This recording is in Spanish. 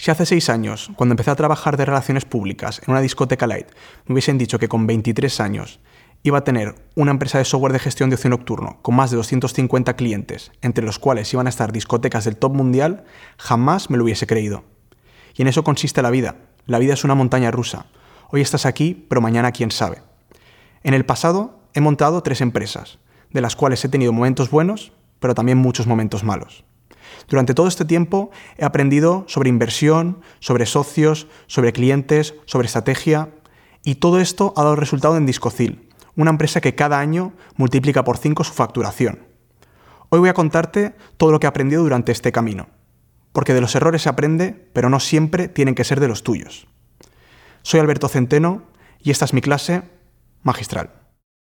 Si hace seis años, cuando empecé a trabajar de relaciones públicas en una discoteca light, me hubiesen dicho que con 23 años iba a tener una empresa de software de gestión de ocio nocturno con más de 250 clientes, entre los cuales iban a estar discotecas del top mundial, jamás me lo hubiese creído. Y en eso consiste la vida. La vida es una montaña rusa. Hoy estás aquí, pero mañana quién sabe. En el pasado he montado tres empresas, de las cuales he tenido momentos buenos, pero también muchos momentos malos. Durante todo este tiempo he aprendido sobre inversión, sobre socios, sobre clientes, sobre estrategia, y todo esto ha dado resultado en Discocil, una empresa que cada año multiplica por 5 su facturación. Hoy voy a contarte todo lo que he aprendido durante este camino, porque de los errores se aprende, pero no siempre tienen que ser de los tuyos. Soy Alberto Centeno y esta es mi clase magistral.